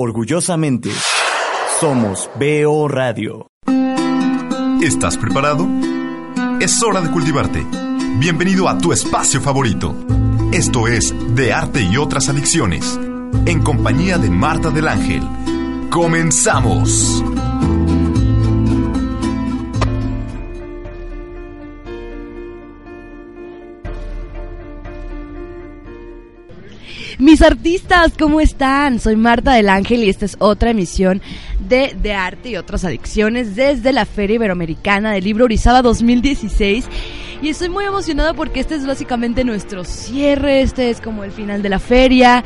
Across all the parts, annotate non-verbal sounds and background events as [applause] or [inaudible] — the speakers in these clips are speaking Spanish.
Orgullosamente, somos BO Radio. ¿Estás preparado? Es hora de cultivarte. Bienvenido a tu espacio favorito. Esto es De Arte y otras adicciones, en compañía de Marta del Ángel. ¡Comenzamos! Mis artistas, ¿cómo están? Soy Marta del Ángel y esta es otra emisión de De Arte y otras adicciones desde la Feria Iberoamericana del Libro Orizaba 2016. Y estoy muy emocionada porque este es básicamente nuestro cierre, este es como el final de la feria.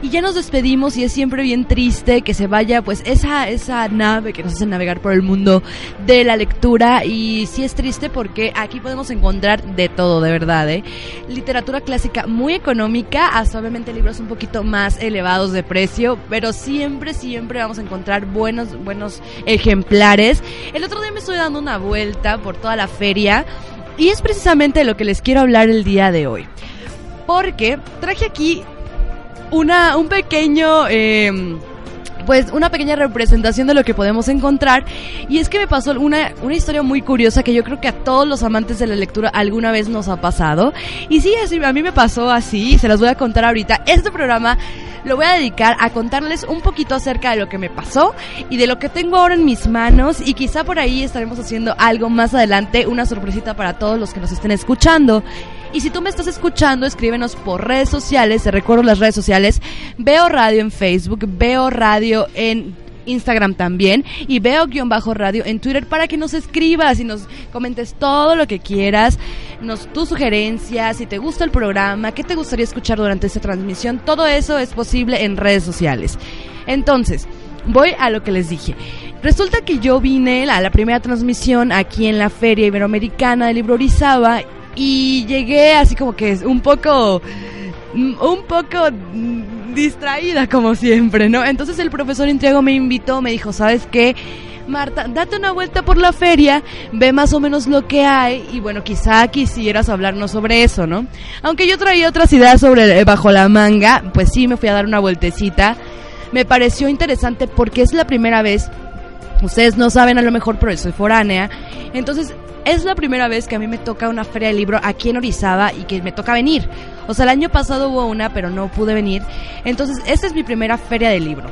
Y ya nos despedimos y es siempre bien triste que se vaya pues esa, esa nave que nos hace navegar por el mundo de la lectura. Y sí es triste porque aquí podemos encontrar de todo, de verdad. ¿eh? Literatura clásica muy económica, hasta obviamente libros un poquito más elevados de precio, pero siempre, siempre vamos a encontrar buenos, buenos ejemplares. El otro día me estoy dando una vuelta por toda la feria y es precisamente de lo que les quiero hablar el día de hoy. Porque traje aquí una, un pequeño... Eh, pues una pequeña representación de lo que podemos encontrar. Y es que me pasó una, una historia muy curiosa que yo creo que a todos los amantes de la lectura alguna vez nos ha pasado. Y sí, así, a mí me pasó así y se las voy a contar ahorita. Este programa lo voy a dedicar a contarles un poquito acerca de lo que me pasó y de lo que tengo ahora en mis manos y quizá por ahí estaremos haciendo algo más adelante, una sorpresita para todos los que nos estén escuchando. Y si tú me estás escuchando, escríbenos por redes sociales. Te recuerdo las redes sociales. Veo radio en Facebook, veo radio en Instagram también y veo guion bajo radio en Twitter para que nos escribas y nos comentes todo lo que quieras, nos tus sugerencias, si te gusta el programa, qué te gustaría escuchar durante esta transmisión, todo eso es posible en redes sociales. Entonces, voy a lo que les dije. Resulta que yo vine a la primera transmisión aquí en la Feria Iberoamericana de Libro Orizaba y llegué así como que un poco un poco distraída como siempre, ¿no? Entonces el profesor Intriago me invitó, me dijo, ¿sabes qué? Marta, date una vuelta por la feria, ve más o menos lo que hay y bueno, quizá quisieras hablarnos sobre eso, ¿no? Aunque yo traía otras ideas sobre bajo la manga, pues sí me fui a dar una vueltecita. Me pareció interesante porque es la primera vez, ustedes no saben a lo mejor, pero soy foránea, entonces es la primera vez que a mí me toca una feria de libro aquí en Orizaba y que me toca venir. O sea, el año pasado hubo una, pero no pude venir. Entonces, esta es mi primera feria de libro.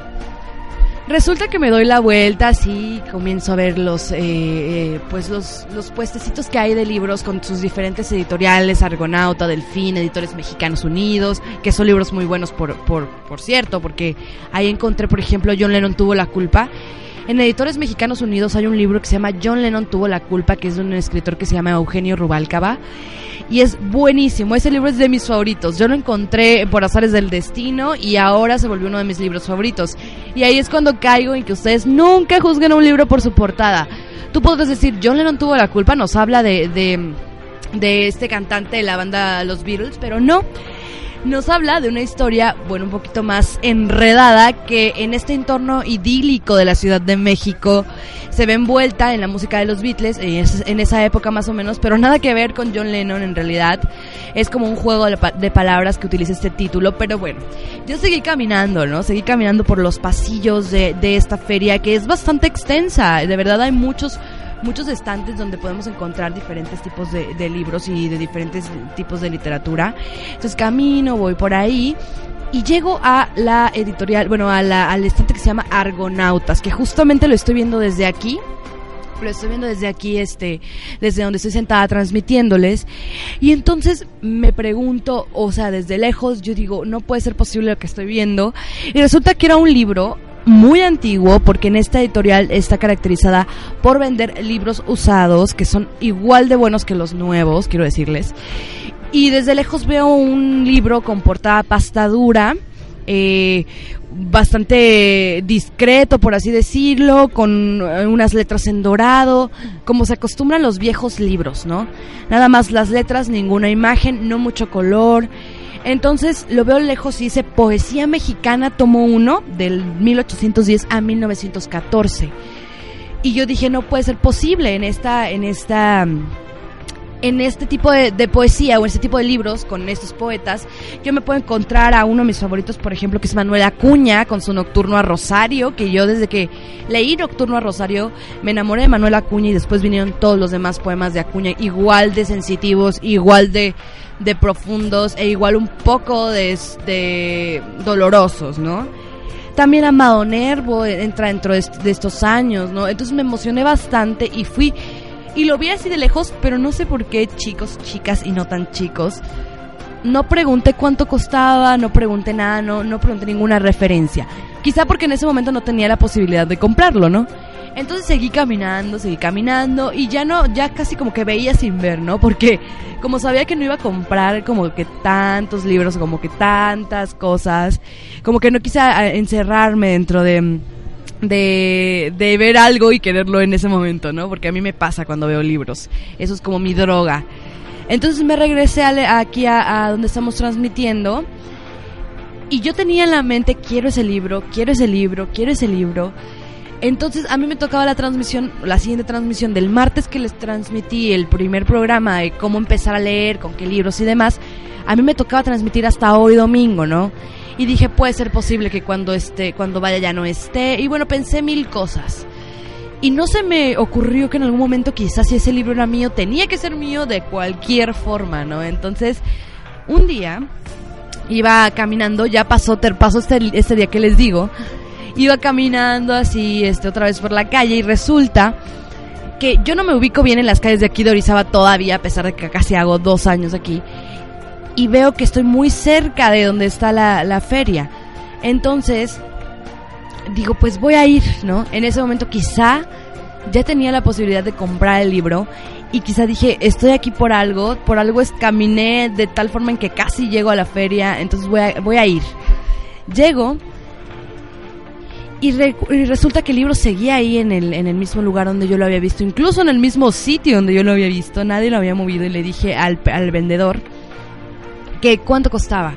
Resulta que me doy la vuelta, así comienzo a ver los, eh, eh, pues los, los puestecitos que hay de libros con sus diferentes editoriales, Argonauta, Delfín, Editores Mexicanos Unidos, que son libros muy buenos por, por, por cierto, porque ahí encontré, por ejemplo, John Lennon tuvo la culpa en Editores Mexicanos Unidos hay un libro que se llama John Lennon tuvo la culpa, que es de un escritor que se llama Eugenio Rubalcaba. Y es buenísimo, ese libro es de mis favoritos. Yo lo encontré por azares del destino y ahora se volvió uno de mis libros favoritos. Y ahí es cuando caigo en que ustedes nunca juzguen un libro por su portada. Tú podrás decir, John Lennon tuvo la culpa, nos habla de, de, de este cantante de la banda Los Beatles, pero no nos habla de una historia, bueno, un poquito más enredada, que en este entorno idílico de la Ciudad de México se ve envuelta en la música de los Beatles, en esa época más o menos, pero nada que ver con John Lennon en realidad. Es como un juego de palabras que utiliza este título, pero bueno, yo seguí caminando, ¿no? Seguí caminando por los pasillos de, de esta feria que es bastante extensa, de verdad hay muchos muchos estantes donde podemos encontrar diferentes tipos de, libros y de diferentes tipos de literatura. Entonces camino, voy por ahí y llego a la editorial, bueno, a la, al estante que se llama Argonautas, que justamente lo estoy viendo desde aquí. Lo estoy viendo desde aquí, este, desde donde estoy sentada transmitiéndoles. Y entonces me pregunto, o sea, desde lejos, yo digo, no puede ser posible lo que estoy viendo. Y resulta que era un libro muy antiguo porque en esta editorial está caracterizada por vender libros usados que son igual de buenos que los nuevos, quiero decirles. Y desde lejos veo un libro con portada pasta dura, eh, bastante discreto, por así decirlo, con eh, unas letras en dorado, como se acostumbran los viejos libros, ¿no? Nada más las letras, ninguna imagen, no mucho color. Entonces lo veo lejos y dice Poesía Mexicana, tomo uno, del 1810 a 1914. Y yo dije, no puede ser posible en esta, en esta, en este tipo de, de, poesía o en este tipo de libros con estos poetas, yo me puedo encontrar a uno de mis favoritos, por ejemplo, que es Manuel Acuña con su Nocturno a Rosario, que yo desde que leí Nocturno a Rosario me enamoré de Manuel Acuña y después vinieron todos los demás poemas de Acuña igual de sensitivos, igual de, de profundos e igual un poco de, de dolorosos, ¿no? También Amado Nervo entra dentro de, de estos años, ¿no? Entonces me emocioné bastante y fui y lo vi así de lejos, pero no sé por qué, chicos, chicas y no tan chicos. No pregunté cuánto costaba, no pregunté nada, no, no pregunté ninguna referencia. Quizá porque en ese momento no tenía la posibilidad de comprarlo, ¿no? Entonces seguí caminando, seguí caminando y ya no, ya casi como que veía sin ver, ¿no? Porque como sabía que no iba a comprar como que tantos libros, como que tantas cosas, como que no quise eh, encerrarme dentro de de, de ver algo y quererlo en ese momento, ¿no? Porque a mí me pasa cuando veo libros. Eso es como mi droga. Entonces me regresé aquí a, donde estamos transmitiendo. Y yo tenía en la mente, quiero ese libro, quiero ese libro, quiero ese libro. Entonces a mí me tocaba la transmisión, la siguiente transmisión del martes que les transmití el primer programa de cómo empezar a leer, con qué libros y demás. A mí me tocaba transmitir hasta hoy domingo, ¿no? Y dije, puede ser posible que cuando esté, cuando vaya ya no esté. Y bueno, pensé mil cosas. Y no se me ocurrió que en algún momento quizás si ese libro era mío, tenía que ser mío de cualquier forma, ¿no? Entonces, un día iba caminando, ya pasó, pasó este, este día que les digo, iba caminando así, este, otra vez por la calle y resulta que yo no me ubico bien en las calles de aquí de Orizaba todavía, a pesar de que casi hago dos años aquí y veo que estoy muy cerca de donde está la, feria. Entonces, digo, pues voy a ir, ¿no? En ese momento quizá ya tenía la posibilidad de comprar el libro y quizá dije, estoy aquí por algo, por algo es, caminé de tal forma en que casi llego a la feria, entonces voy a, voy a ir. Llego y, resulta que el libro seguía ahí en el, en el mismo lugar donde yo lo había visto, incluso en el mismo sitio donde yo lo había visto, nadie lo había movido y le dije al, al vendedor, que cuánto costaba.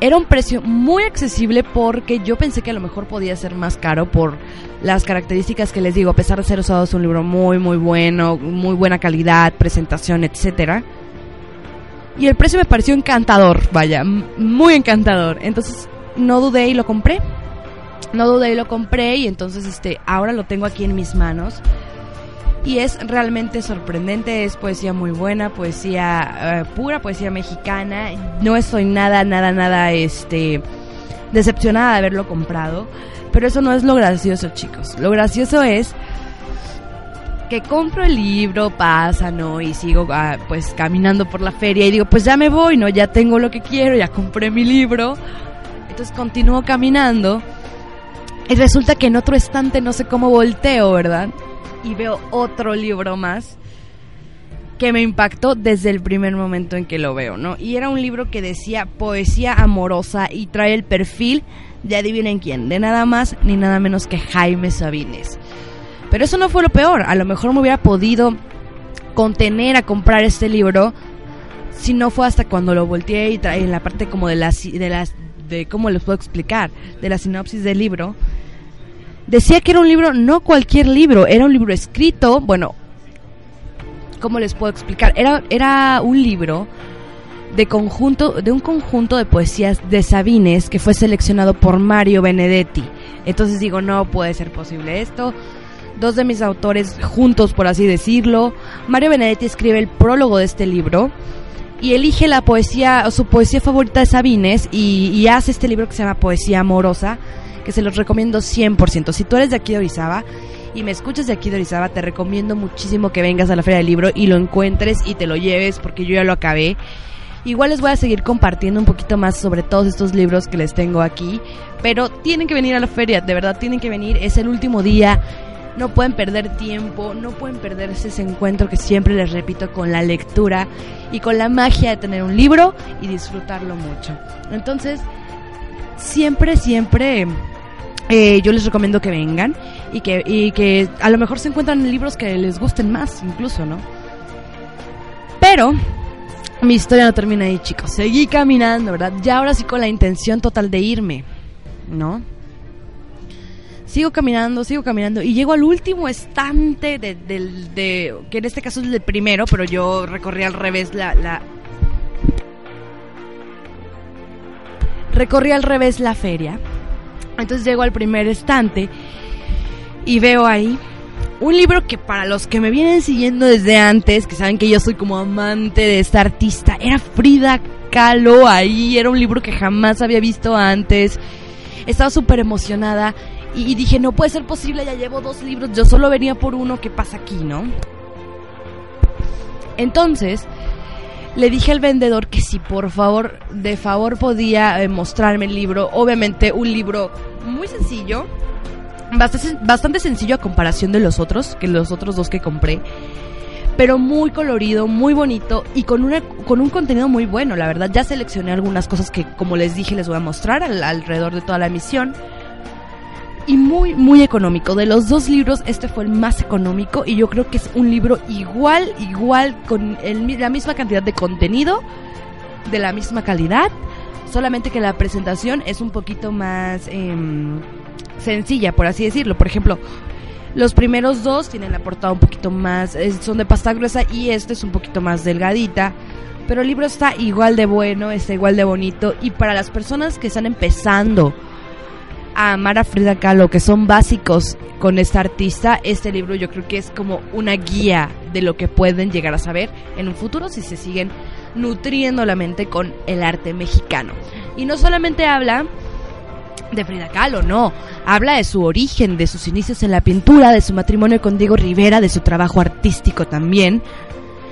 Era un precio muy accesible porque yo pensé que a lo mejor podía ser más caro por las características que les digo, a pesar de ser usado es un libro muy muy bueno, muy buena calidad, presentación, etcétera. Y el precio me pareció encantador, vaya, muy encantador. Entonces no dudé y lo compré. No dudé y lo compré y entonces este ahora lo tengo aquí en mis manos y es realmente sorprendente, es poesía muy buena, poesía eh, pura, poesía mexicana. No estoy nada, nada, nada este decepcionada de haberlo comprado, pero eso no es lo gracioso, chicos. Lo gracioso es que compro el libro, pasa, ¿no? Y sigo ah, pues caminando por la feria y digo, pues ya me voy, ¿no? Ya tengo lo que quiero, ya compré mi libro. Entonces continúo caminando y resulta que en otro estante no sé cómo volteo, ¿verdad? Y veo otro libro más que me impactó desde el primer momento en que lo veo, ¿no? Y era un libro que decía poesía amorosa y trae el perfil de adivinen quién, de nada más ni nada menos que Jaime Sabines. Pero eso no fue lo peor, a lo mejor me hubiera podido contener a comprar este libro si no fue hasta cuando lo volteé y trae en la parte como de las de las de cómo les puedo explicar, de la sinopsis del libro decía que era un libro, no cualquier libro, era un libro escrito, bueno, ¿cómo les puedo explicar? Era, era un libro de conjunto, de un conjunto de poesías de Sabines que fue seleccionado por Mario Benedetti. Entonces digo, no puede ser posible esto. Dos de mis autores juntos, por así decirlo. Mario Benedetti escribe el prólogo de este libro y elige la poesía, su poesía favorita de Sabines y, y hace este libro que se llama Poesía Amorosa que se los recomiendo 100%. Si tú eres de aquí de Orizaba y me escuchas de aquí de Orizaba, te recomiendo muchísimo que vengas a la Feria del Libro y lo encuentres y te lo lleves porque yo ya lo acabé. Igual les voy a seguir compartiendo un poquito más sobre todos estos libros que les tengo aquí, pero tienen que venir a la feria, de verdad tienen que venir, es el último día, no pueden perder tiempo, no pueden perderse ese encuentro que siempre les repito con la lectura y con la magia de tener un libro y disfrutarlo mucho. Entonces, siempre, siempre eh, yo les recomiendo que vengan y que, y que a lo mejor se encuentran libros que les gusten más, incluso, ¿no? Pero mi historia no termina ahí, chicos. Seguí caminando, ¿verdad? Ya ahora sí con la intención total de irme, ¿no? Sigo caminando, sigo caminando y llego al último estante de, del de, que en este caso es el primero, pero yo recorrí al revés la, la recorrí al revés la feria. Entonces llego al primer estante y veo ahí un libro que para los que me vienen siguiendo desde antes, que saben que yo soy como amante de esta artista, era Frida Kahlo ahí, era un libro que jamás había visto antes. Estaba súper emocionada y dije, no puede ser posible, ya llevo dos libros, yo solo venía por uno, ¿qué pasa aquí, no? Entonces, le dije al vendedor que si por favor, de favor podía eh, mostrarme el libro, obviamente un libro muy sencillo, bastante, sencillo a comparación de los otros, que los otros dos que compré. Pero muy colorido, muy bonito y con, una, con un contenido muy bueno, la verdad. Ya seleccioné algunas cosas que, como les dije, les voy a mostrar alrededor de toda la emisión. Y muy, muy económico. De los dos libros, este fue el más económico y yo creo que es un libro igual, igual, con la misma cantidad de contenido, de la misma calidad, solamente que la presentación es un poquito más... Em, sencilla, por así decirlo. Por ejemplo, los primeros dos tienen la portada un poquito más, son de pasta gruesa y este es un poquito más delgadita. Pero el libro está igual de bueno, está igual de bonito. Y para las personas que están empezando a amar a Frida Kahlo, que son básicos con esta artista, este libro yo creo que es como una guía de lo que pueden llegar a saber en un futuro si se siguen nutriendo la mente con el arte mexicano. Y no solamente habla de Frida Kahlo, no. Habla de su origen, de sus inicios en la pintura, de su matrimonio con Diego Rivera, de su trabajo artístico también,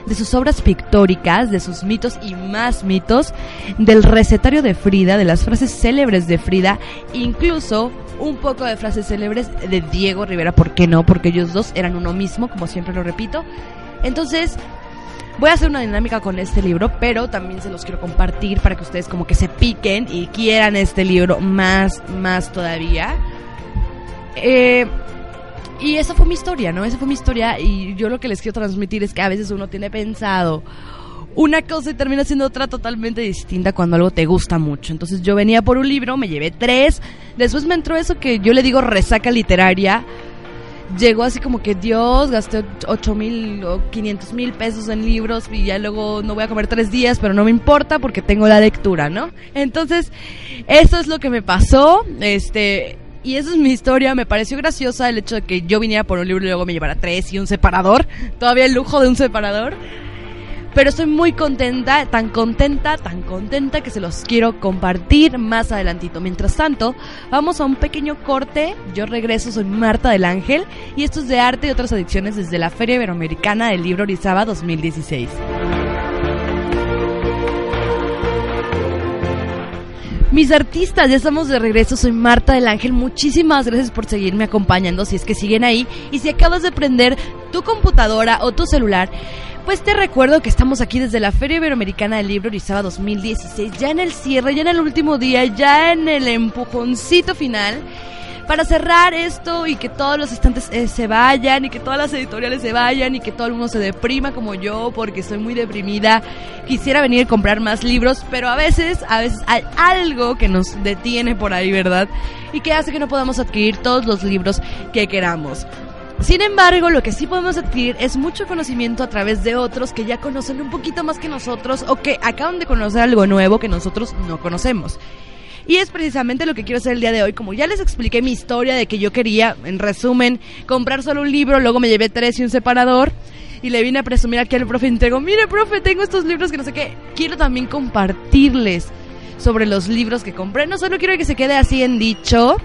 de sus obras pictóricas, de sus mitos y más mitos, del recetario de Frida, de las frases célebres de Frida, incluso un poco de frases célebres de Diego Rivera, ¿por qué no? Porque ellos dos eran uno mismo, como siempre lo repito. Entonces, Voy a hacer una dinámica con este libro, pero también se los quiero compartir para que ustedes como que se piquen y quieran este libro más, más todavía. Eh, y esa fue mi historia, ¿no? Esa fue mi historia y yo lo que les quiero transmitir es que a veces uno tiene pensado una cosa y termina siendo otra totalmente distinta cuando algo te gusta mucho. Entonces yo venía por un libro, me llevé tres, después me entró eso que yo le digo resaca literaria llegó así como que Dios, gasté 8 mil o 500 mil pesos en libros y ya luego no voy a comer tres días, pero no me importa porque tengo la lectura, ¿no? Entonces, eso es lo que me pasó, este... Y esa es mi historia, me pareció graciosa el hecho de que yo viniera por un libro y luego me llevara tres y un separador, todavía el lujo de un separador. Pero estoy muy contenta, tan contenta, tan contenta que se los quiero compartir más adelantito. Mientras tanto, vamos a un pequeño corte. Yo regreso, soy Marta del Ángel y esto es de arte y otras adicciones desde la Feria Iberoamericana del Libro Orizaba 2016. Mis artistas, ya estamos de regreso, soy Marta del Ángel, muchísimas gracias por seguirme acompañando, si es que siguen ahí, y si acabas de prender tu computadora o tu celular, pues te recuerdo que estamos aquí desde la Feria Iberoamericana del Libro Orizaba 2016, ya en el cierre, ya en el último día, ya en el empujoncito final para cerrar esto y que todos los estantes eh, se vayan y que todas las editoriales se vayan y que todo el mundo se deprima como yo porque estoy muy deprimida. Quisiera venir a comprar más libros, pero a veces, a veces hay algo que nos detiene por ahí, ¿verdad? Y que hace que no podamos adquirir todos los libros que queramos. Sin embargo, lo que sí podemos adquirir es mucho conocimiento a través de otros que ya conocen un poquito más que nosotros o que acaban de conocer algo nuevo que nosotros no conocemos. Y es precisamente lo que quiero hacer el día de hoy. Como ya les expliqué mi historia de que yo quería, en resumen, comprar solo un libro, luego me llevé tres y un separador. Y le vine a presumir aquí al profe y digo, mire profe, tengo estos libros que no sé qué. Quiero también compartirles sobre los libros que compré. No solo quiero que se quede así en dicho,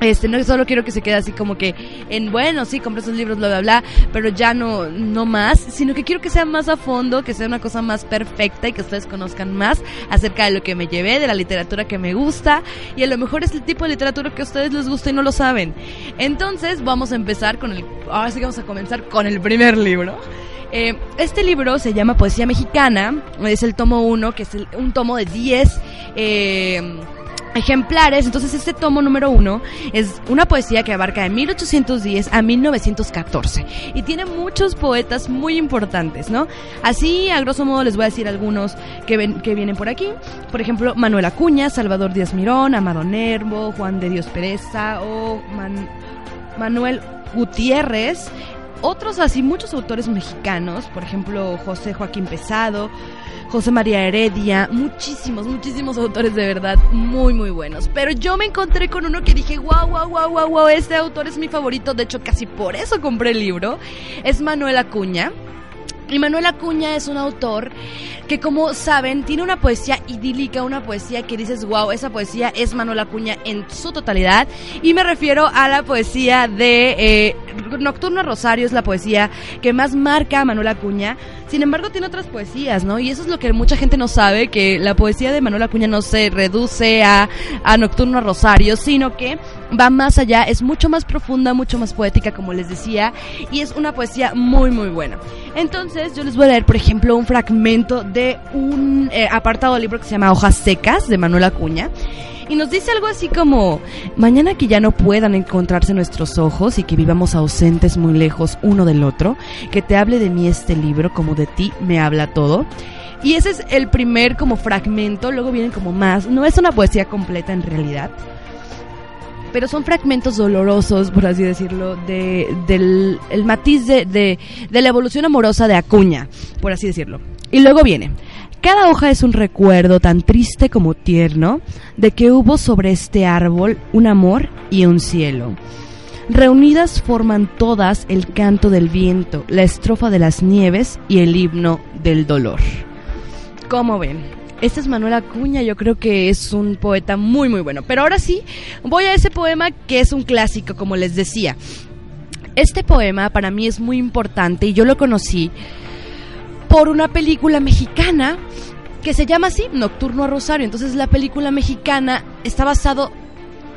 este, no solo quiero que se quede así como que en, bueno, sí, compré esos libros, bla, bla, bla, pero ya no, no más, sino que quiero que sea más a fondo, que sea una cosa más perfecta y que ustedes conozcan más acerca de lo que me llevé, de la literatura que me gusta y a lo mejor es el tipo de literatura que a ustedes les gusta y no lo saben. Entonces, vamos a empezar con el, ahora sí vamos a comenzar con el primer libro. Eh, este libro se llama Poesía Mexicana, es el tomo 1, que es un tomo de 10 eh, ejemplares. Entonces este tomo número uno es una poesía que abarca de 1810 a 1914 y tiene muchos poetas muy importantes, ¿no? Así, a grosso modo, les voy a decir algunos que, ven, que vienen por aquí. Por ejemplo, Manuel Acuña, Salvador Díaz Mirón, Amado Nervo, Juan de Dios Pereza o Manuel Gutiérrez, otros así, muchos autores mexicanos, por ejemplo, José Joaquín Pesado, José María Heredia, muchísimos, muchísimos autores de verdad muy, muy buenos. Pero yo me encontré con uno que dije, wow, wow, wow, wow, wow, este autor es mi favorito, de hecho casi por eso compré el libro, es Manuel Acuña. Y Manuel Acuña es un autor que, como saben, tiene una poesía idílica, una poesía que dices, wow, esa poesía es Manuel Acuña en su totalidad. Y me refiero a la poesía de eh, Nocturno Rosario, es la poesía que más marca a Manuel Acuña. Sin embargo, tiene otras poesías, ¿no? Y eso es lo que mucha gente no sabe, que la poesía de Manuel Acuña no se reduce a, a Nocturno Rosario, sino que va más allá, es mucho más profunda, mucho más poética, como les decía, y es una poesía muy, muy buena. Entonces, yo les voy a leer, por ejemplo, un fragmento de un eh, apartado libro que se llama Hojas Secas, de Manuel Acuña. Y nos dice algo así como, mañana que ya no puedan encontrarse nuestros ojos y que vivamos ausentes muy lejos uno del otro, que te hable de mí este libro como de ti me habla todo. Y ese es el primer como fragmento, luego vienen como más, no es una poesía completa en realidad, pero son fragmentos dolorosos, por así decirlo, de, del el matiz de, de, la evolución amorosa de Acuña, por así decirlo. Y luego viene, cada hoja es un recuerdo tan triste como tierno de que hubo sobre este árbol un amor y un cielo. Reunidas forman todas el canto del viento, la estrofa de las nieves y el himno del dolor. ¿Cómo ven? Este es Manuel Acuña, yo creo que es un poeta muy muy bueno. Pero ahora sí, voy a ese poema que es un clásico, como les decía. Este poema para mí es muy importante y yo lo conocí por una película mexicana que se llama así, Nocturno a Rosario. Entonces la película mexicana está basado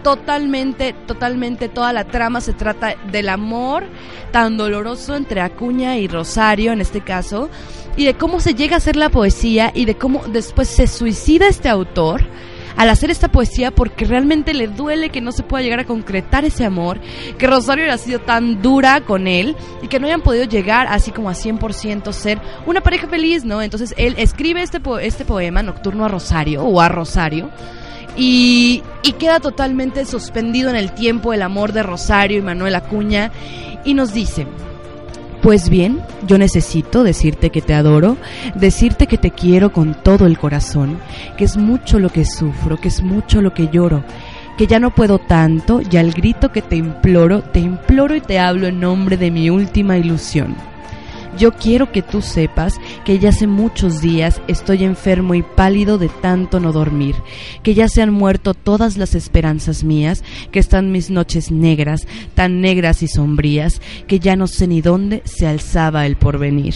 totalmente, totalmente toda la trama se trata del amor tan doloroso entre Acuña y Rosario en este caso y de cómo se llega a hacer la poesía y de cómo después se suicida este autor al hacer esta poesía porque realmente le duele que no se pueda llegar a concretar ese amor, que Rosario haya sido tan dura con él y que no hayan podido llegar así como a 100% ser una pareja feliz, ¿no? Entonces él escribe este, este poema, Nocturno a Rosario o a Rosario, y, queda totalmente suspendido en el tiempo el amor de Rosario y Manuel Acuña y nos dice, pues bien, yo necesito decirte que te adoro, decirte que te quiero con todo el corazón, que es mucho lo que sufro, que es mucho lo que lloro, que ya no puedo tanto y al grito que te imploro, te imploro y te hablo en nombre de mi última ilusión yo quiero que tú sepas que ya hace muchos días estoy enfermo y pálido de tanto no dormir, que ya se han muerto todas las esperanzas mías, que están mis noches negras, tan negras y sombrías, que ya no sé ni dónde se alzaba el porvenir.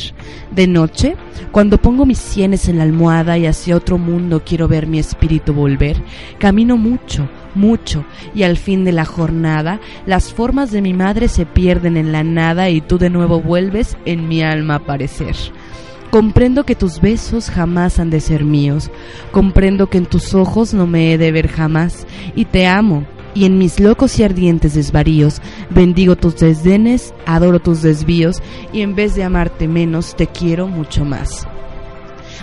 De noche, cuando pongo mis sienes en la almohada y hacia otro mundo quiero ver mi espíritu volver, camino mucho, mucho, y al fin de la jornada las formas de mi madre se pierden en la nada y tú de nuevo vuelves en mi alma a aparecer. Comprendo que tus besos jamás han de ser míos, comprendo que en tus ojos no me he de ver jamás, y te amo, y en mis locos y ardientes desvaríos bendigo tus desdenes, adoro tus desvíos, y en vez de amarte menos, te quiero mucho más.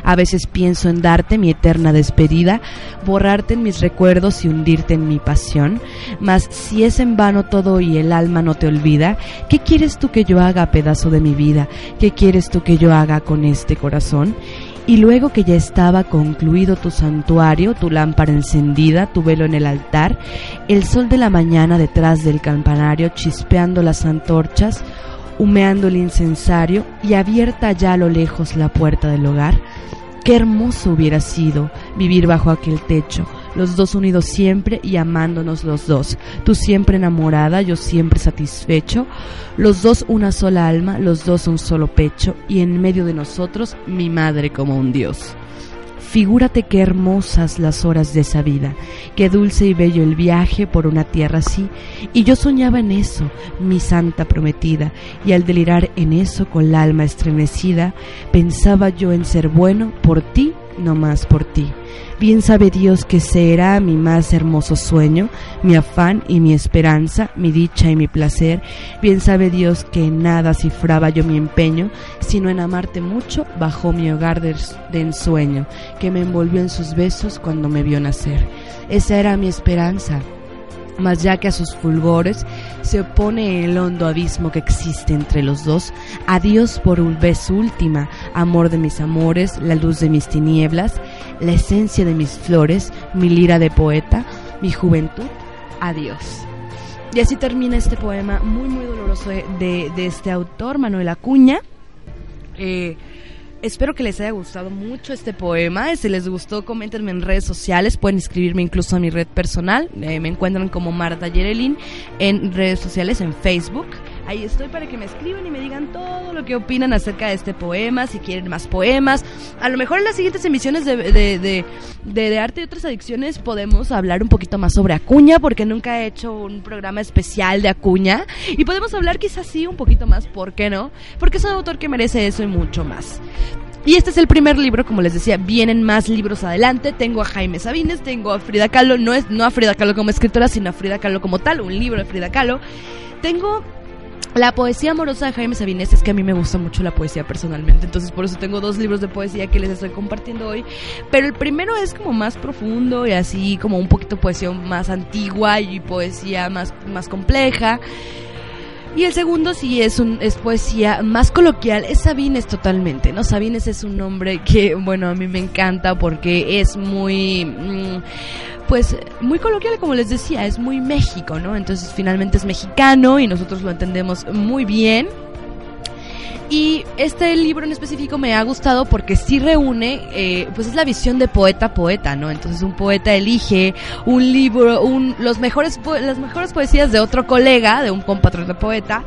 A veces pienso en darte mi eterna despedida, borrarte en mis recuerdos y hundirte en mi pasión. Mas si es en vano todo y el alma no te olvida, ¿qué quieres tú que yo haga, pedazo de mi vida? ¿Qué quieres tú que yo haga con este corazón? Y luego que ya estaba concluido tu santuario, tu lámpara encendida, tu velo en el altar, el sol de la mañana detrás del campanario chispeando las antorchas, humeando el incensario y abierta ya a lo lejos la puerta del hogar, Qué hermoso hubiera sido vivir bajo aquel techo, los dos unidos siempre y amándonos los dos, tú siempre enamorada, yo siempre satisfecho, los dos una sola alma, los dos un solo pecho, y en medio de nosotros mi madre como un dios. Figúrate qué hermosas las horas de esa vida, qué dulce y bello el viaje por una tierra así, y yo soñaba en eso, mi santa prometida, y al delirar en eso con la alma estremecida, pensaba yo en ser bueno por ti no más por ti. Bien sabe Dios que será mi más hermoso sueño, mi afán y mi esperanza, mi dicha y mi placer. Bien sabe Dios que en nada cifraba yo mi empeño, sino en amarte mucho bajo mi hogar de, de ensueño, que me envolvió en sus besos cuando me vio nacer. Esa era mi esperanza, mas ya que a sus fulgores se opone el hondo abismo que existe entre los dos, adiós por un vez última, amor de mis amores, la luz de mis tinieblas, la esencia de mis flores, mi lira de poeta, mi juventud, adiós. Y así termina este poema muy muy doloroso de, de, este autor, Manuel Acuña. Eh, Espero que les haya gustado mucho este poema. Si les gustó, coméntenme en redes sociales. Pueden escribirme incluso a mi red personal. Eh, me encuentran como Marta Yerelin en redes sociales, en Facebook. Ahí estoy para que me escriban y me digan todo lo que opinan acerca de este poema, si quieren más poemas. A lo mejor en las siguientes emisiones de, de, de, arte y otras adicciones podemos hablar un poquito más sobre Acuña, porque nunca he hecho un programa especial de Acuña. Y podemos hablar quizás sí un poquito más, ¿por qué no? Porque es un autor que merece eso y mucho más. Y este es el primer libro, como les decía, vienen más libros adelante. Tengo a Jaime Sabines, tengo a Frida Kahlo, no es no a Frida Kahlo como escritora, sino a Frida Kahlo como tal, un libro de Frida Kahlo. Tengo la poesía amorosa de Jaime Sabines es que a mí me gusta mucho la poesía personalmente, entonces por eso tengo dos libros de poesía que les estoy compartiendo hoy. Pero el primero es como más profundo y así como un poquito poesía más antigua y poesía más, más compleja. Y el segundo sí es un es poesía más coloquial, es Sabines totalmente, ¿no? Sabines es un nombre que, bueno, a mí me encanta porque es muy mm, pues muy coloquial, como les decía, es muy México, ¿no? Entonces finalmente es mexicano y nosotros lo entendemos muy bien. Y este libro en específico me ha gustado porque sí reúne, eh, pues es la visión de poeta poeta, ¿no? Entonces un poeta elige un libro, un, los mejores, las mejores poesías de otro colega, de un compatriota poeta,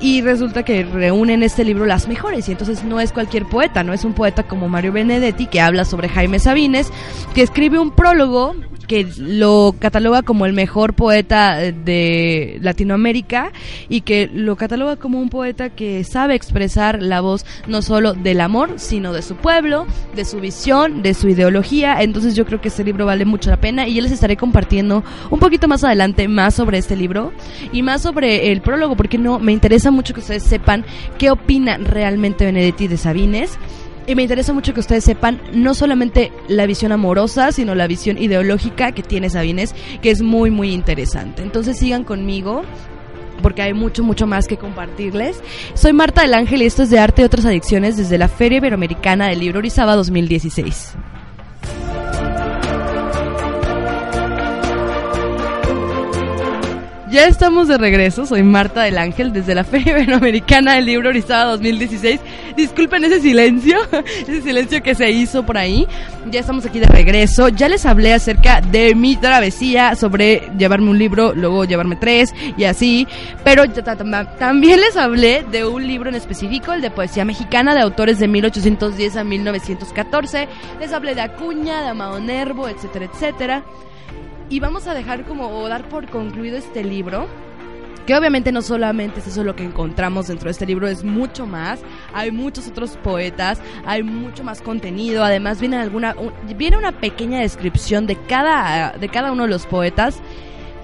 y resulta que reúne en este libro las mejores. Y entonces no es cualquier poeta, no es un poeta como Mario Benedetti que habla sobre Jaime Sabines, que escribe un prólogo que lo cataloga como el mejor poeta de Latinoamérica y que lo cataloga como un poeta que sabe expresar la voz no solo del amor, sino de su pueblo, de su visión, de su ideología. Entonces yo creo que este libro vale mucho la pena y yo les estaré compartiendo un poquito más adelante más sobre este libro y más sobre el prólogo, porque no me interesa mucho que ustedes sepan qué opina realmente Benedetti de Sabines y me interesa mucho que ustedes sepan no solamente la visión amorosa, sino la visión ideológica que tiene Sabines, que es muy, muy interesante. Entonces sigan conmigo porque hay mucho, mucho más que compartirles. Soy Marta del Ángel y esto es de Arte y otras adicciones desde la Feria Iberoamericana del Libro Orizaba 2016. Ya estamos de regreso, soy Marta del Ángel desde la Feria Iberoamericana del Libro Orizaba 2016. Disculpen ese silencio, [laughs] ese silencio que se hizo por ahí. Ya estamos aquí de regreso. Ya les hablé acerca de mi travesía sobre llevarme un libro, luego llevarme tres y así. Pero también les hablé de un libro en específico, el de poesía mexicana de autores de 1810 a 1914. Les hablé de Acuña, de Amado Nervo, etcétera, etcétera. Y vamos a dejar como dar por concluido este libro. Que obviamente no solamente es eso lo que encontramos dentro de este libro, es mucho más. Hay muchos otros poetas, hay mucho más contenido. Además viene alguna viene una pequeña descripción de cada de cada uno de los poetas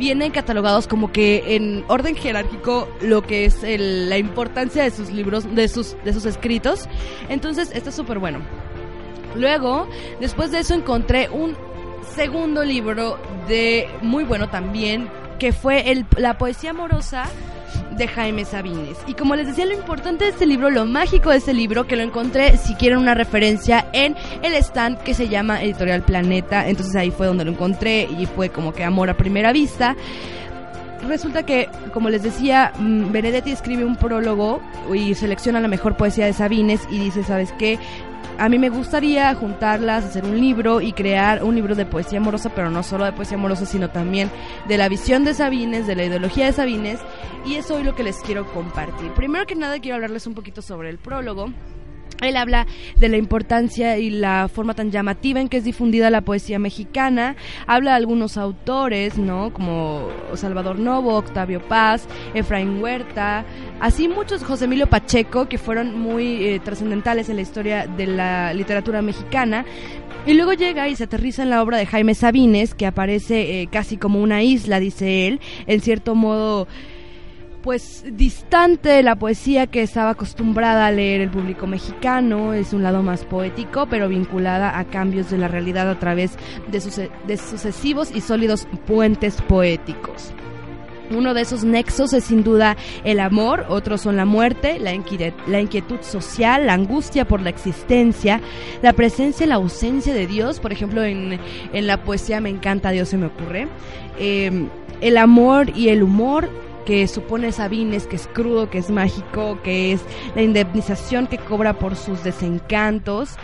vienen catalogados como que en orden jerárquico lo que es la importancia de sus libros, de sus, de sus escritos. Entonces, esto es súper bueno. Luego, después de eso encontré un segundo libro de muy bueno también, que fue el, la poesía amorosa de Jaime Sabines. Y como les decía, lo importante de este libro, lo mágico de este libro, que lo encontré, si quieren una referencia, en el stand que se llama Editorial Planeta. Entonces ahí fue donde lo encontré y fue como que amor a primera vista. Resulta que, como les decía, mm, Benedetti escribe un prólogo y selecciona la mejor poesía de Sabines y dice, ¿sabes qué? A mí me gustaría juntarlas, hacer un libro y crear un libro de poesía amorosa, pero no solo de poesía amorosa, sino también de la visión de Sabines, de la ideología de Sabines, y es lo que les quiero compartir. Primero que nada quiero hablarles un poquito sobre el prólogo Él habla de la importancia y la forma tan llamativa en que es difundida la poesía mexicana. Habla de algunos autores, ¿no? Como Salvador Novo, Octavio Paz, Efraín Huerta, así muchos, José Emilio Pacheco, que fueron muy eh, trascendentales en la historia de la literatura mexicana. Y luego llega y se aterriza en la obra de Jaime Sabines, que aparece eh, casi como una isla, dice él, en cierto modo pues distante de la poesía que estaba acostumbrada a leer el público mexicano, es un lado más poético, pero vinculada a cambios de la realidad a través de, de sucesivos y sólidos puentes poéticos. Uno de esos nexos es sin duda el amor, otros son la muerte, la, inquietud, social, la angustia por la existencia, la presencia y la ausencia de Dios. Por ejemplo, en, la poesía Me encanta Dios se me ocurre. Eh, el amor y el humor que supone Sabines, que es crudo, que es mágico, que es la indemnización que cobra por sus desencantos.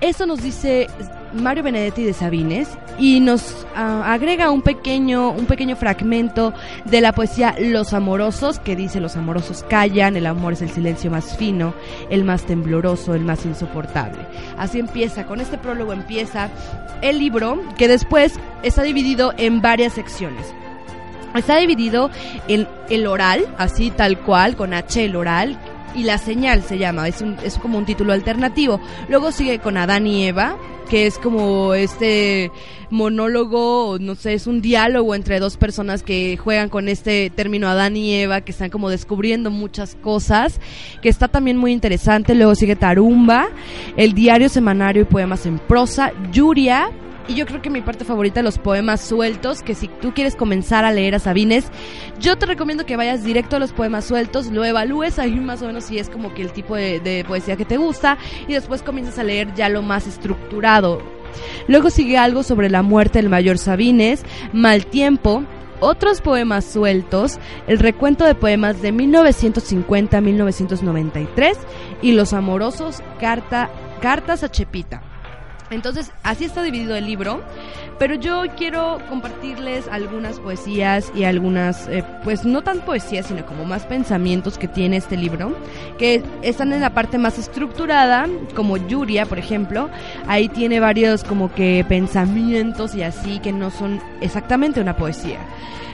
Eso nos dice Mario Benedetti de Sabines y nos ah, agrega un pequeño, un pequeño fragmento de la poesía Los Amorosos, que dice Los amorosos callan, el amor es el silencio más fino, el más tembloroso, el más insoportable. Así empieza, con este prólogo empieza el libro, que después está dividido en varias secciones. Está dividido en el oral, así tal cual, con H el oral, y la señal se llama, es, un, es como un título alternativo. Luego sigue con Adán y Eva, que es como este monólogo, no sé, es un diálogo entre dos personas que juegan con este término Adán y Eva, que están como descubriendo muchas cosas, que está también muy interesante. Luego sigue Tarumba, el diario semanario y poemas en prosa, Yuria, y yo creo que mi parte favorita, los poemas sueltos, que si tú quieres comenzar a leer a Sabines, yo te recomiendo que vayas directo a los poemas sueltos, lo evalúes ahí más o menos si es como que el tipo de, poesía que te gusta y después comienzas a leer ya lo más estructurado. Luego sigue algo sobre la muerte del mayor Sabines, Mal Tiempo, otros poemas sueltos, el recuento de poemas de 1950-1993 y Los Amorosos, carta, Cartas a Chepita. Entonces, así está dividido el libro, pero yo quiero compartirles algunas poesías y algunas, eh, pues no tan poesías, sino como más pensamientos que tiene este libro, que están en la parte más estructurada, como Yuria, por ejemplo, ahí tiene varios como que pensamientos y así que no son exactamente una poesía.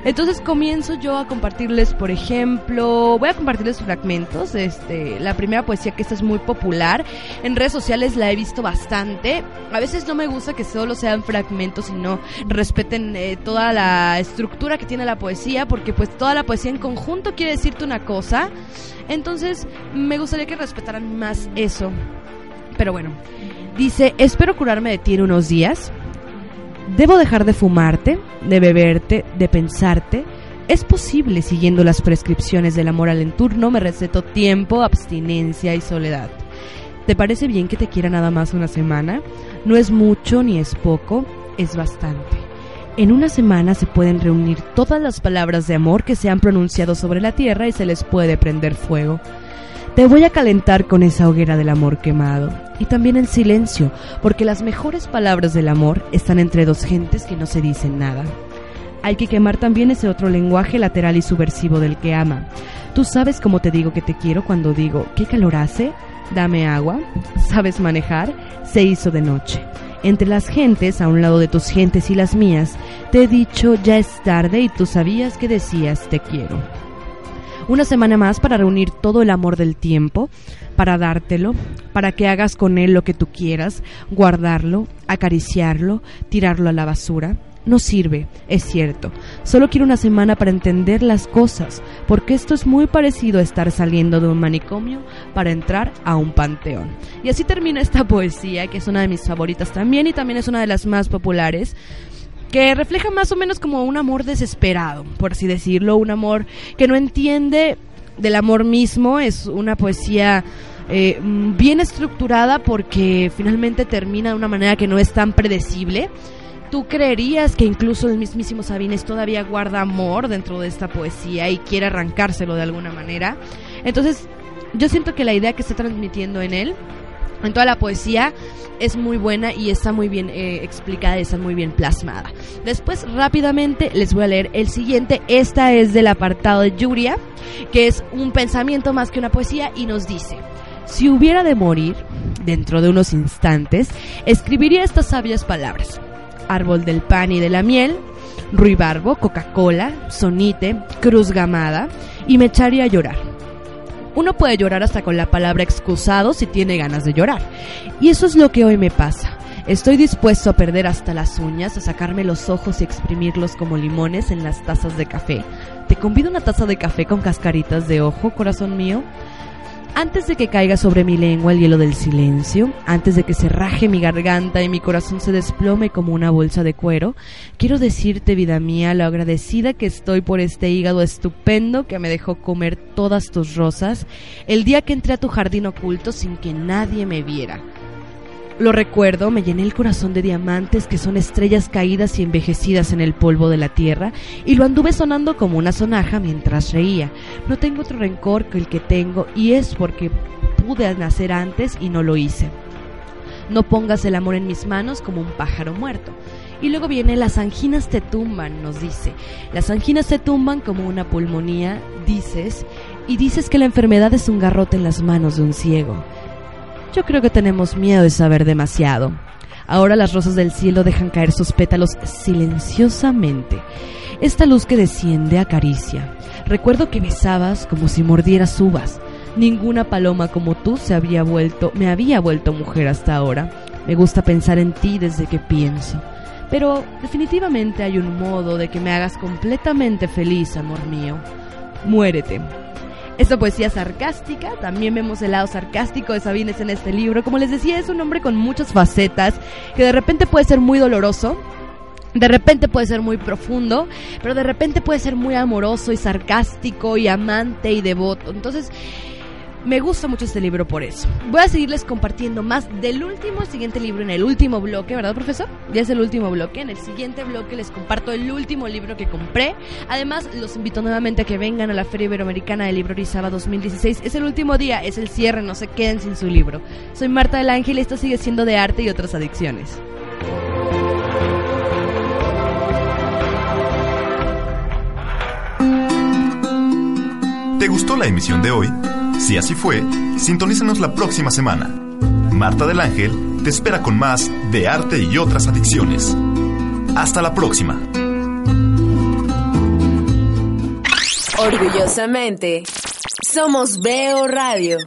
Entonces comienzo yo a compartirles, por ejemplo, voy a compartirles fragmentos. Este, la primera poesía que esta es muy popular. En redes sociales la he visto bastante. A veces no me gusta que solo sean fragmentos y no respeten eh, toda la estructura que tiene la poesía, porque pues toda la poesía en conjunto quiere decirte una cosa. Entonces me gustaría que respetaran más eso. Pero bueno, dice, espero curarme de ti en unos días. Debo dejar de fumarte, de beberte, de pensarte. Es posible, siguiendo las prescripciones del amor al entorno, me receto tiempo, abstinencia y soledad. ¿Te parece bien que te quiera nada más una semana? No es mucho ni es poco, es bastante. En una semana se pueden reunir todas las palabras de amor que se han pronunciado sobre la tierra y se les puede prender fuego. Te voy a calentar con esa hoguera del amor quemado. Y también en silencio, porque las mejores palabras del amor están entre dos gentes que no se dicen nada. Hay que quemar también ese otro lenguaje lateral y subversivo del que ama. Tú sabes cómo te digo que te quiero cuando digo, ¿qué calor hace? Dame agua. ¿Sabes manejar? Se hizo de noche. Entre las gentes, a un lado de tus gentes y las mías, te he dicho, ya es tarde y tú sabías que decías, te quiero una semana más para reunir todo el amor del tiempo, para dártelo, para que hagas con él lo que tú quieras, guardarlo, acariciarlo, tirarlo a la basura. No sirve, es cierto. Solo quiero una semana para entender las cosas, porque esto es muy parecido a estar saliendo de un manicomio para entrar a un panteón. Y así termina esta poesía, que es una de mis favoritas también y también es una de las más populares que refleja más o menos como un amor desesperado, por así decirlo, un amor que no entiende del amor mismo, es una poesía eh, bien estructurada porque finalmente termina de una manera que no es tan predecible. ¿Tú creerías que incluso el mismísimo Sabines todavía guarda amor dentro de esta poesía y quiere arrancárselo de alguna manera? Entonces, yo siento que la idea que está transmitiendo en él en toda la poesía es muy buena y está muy bien eh, explicada está muy bien plasmada. Después rápidamente les voy a leer el siguiente. Esta es del apartado de Yuria, que es un pensamiento más que una poesía y nos dice, Si hubiera de morir, dentro de unos instantes, escribiría estas sabias palabras. Árbol del pan y de la miel, ruibarbo, Coca-Cola, sonite, cruz gamada, y me echaría a llorar. Uno puede llorar hasta con la palabra excusado si tiene ganas de llorar. Y eso es lo que hoy me pasa. Estoy dispuesto a perder hasta las uñas, a sacarme los ojos y exprimirlos como limones en las tazas de café. ¿Te convido una taza de café con cascaritas de ojo, corazón mío? Antes de que caiga sobre mi lengua el hielo del silencio, antes de que se raje mi garganta y mi corazón se desplome como una bolsa de cuero, quiero decirte, vida mía, lo agradecida que estoy por este hígado estupendo que me dejó comer todas tus rosas el día que entré a tu jardín oculto sin que nadie me viera. Lo recuerdo, me llené el corazón de diamantes que son estrellas caídas y envejecidas en el polvo de la tierra, y lo anduve sonando como una sonaja mientras reía. No tengo otro rencor que el que tengo, y es porque pude nacer antes y no lo hice. No pongas el amor en mis manos como un pájaro muerto. Y luego viene, las anginas te tumban, nos dice. Las anginas te tumban como una pulmonía, dices, y dices que la enfermedad es un garrote en las manos de un ciego. Yo creo que tenemos miedo de saber demasiado. Ahora las rosas del cielo dejan caer sus pétalos silenciosamente. Esta luz que desciende acaricia. Recuerdo que besabas como si mordieras uvas. Ninguna paloma como tú se había vuelto, me había vuelto mujer hasta ahora. Me gusta pensar en ti desde que pienso. Pero definitivamente hay un modo de que me hagas completamente feliz, amor mío. Muérete. Esta poesía sarcástica, también vemos el lado sarcástico de Sabines en este libro. Como les decía, es un hombre con muchas facetas, que de repente puede ser muy doloroso, de repente puede ser muy profundo, pero de repente puede ser muy amoroso y sarcástico y amante y devoto. Entonces, me gusta mucho este libro por eso. Voy a seguirles compartiendo más del último, el siguiente libro en el último bloque, ¿verdad, profesor? Ya es el último bloque. En el siguiente bloque les comparto el último libro que compré. Además, los invito nuevamente a que vengan a la Feria Iberoamericana del Libro Orizaba 2016. Es el último día, es el cierre, no se queden sin su libro. Soy Marta del Ángel y esto sigue siendo de arte y otras adicciones. ¿Te gustó la emisión de hoy? Si así fue, sintonízanos la próxima semana. Marta del Ángel te espera con más de arte y otras adicciones. Hasta la próxima. Orgullosamente, somos Veo Radio.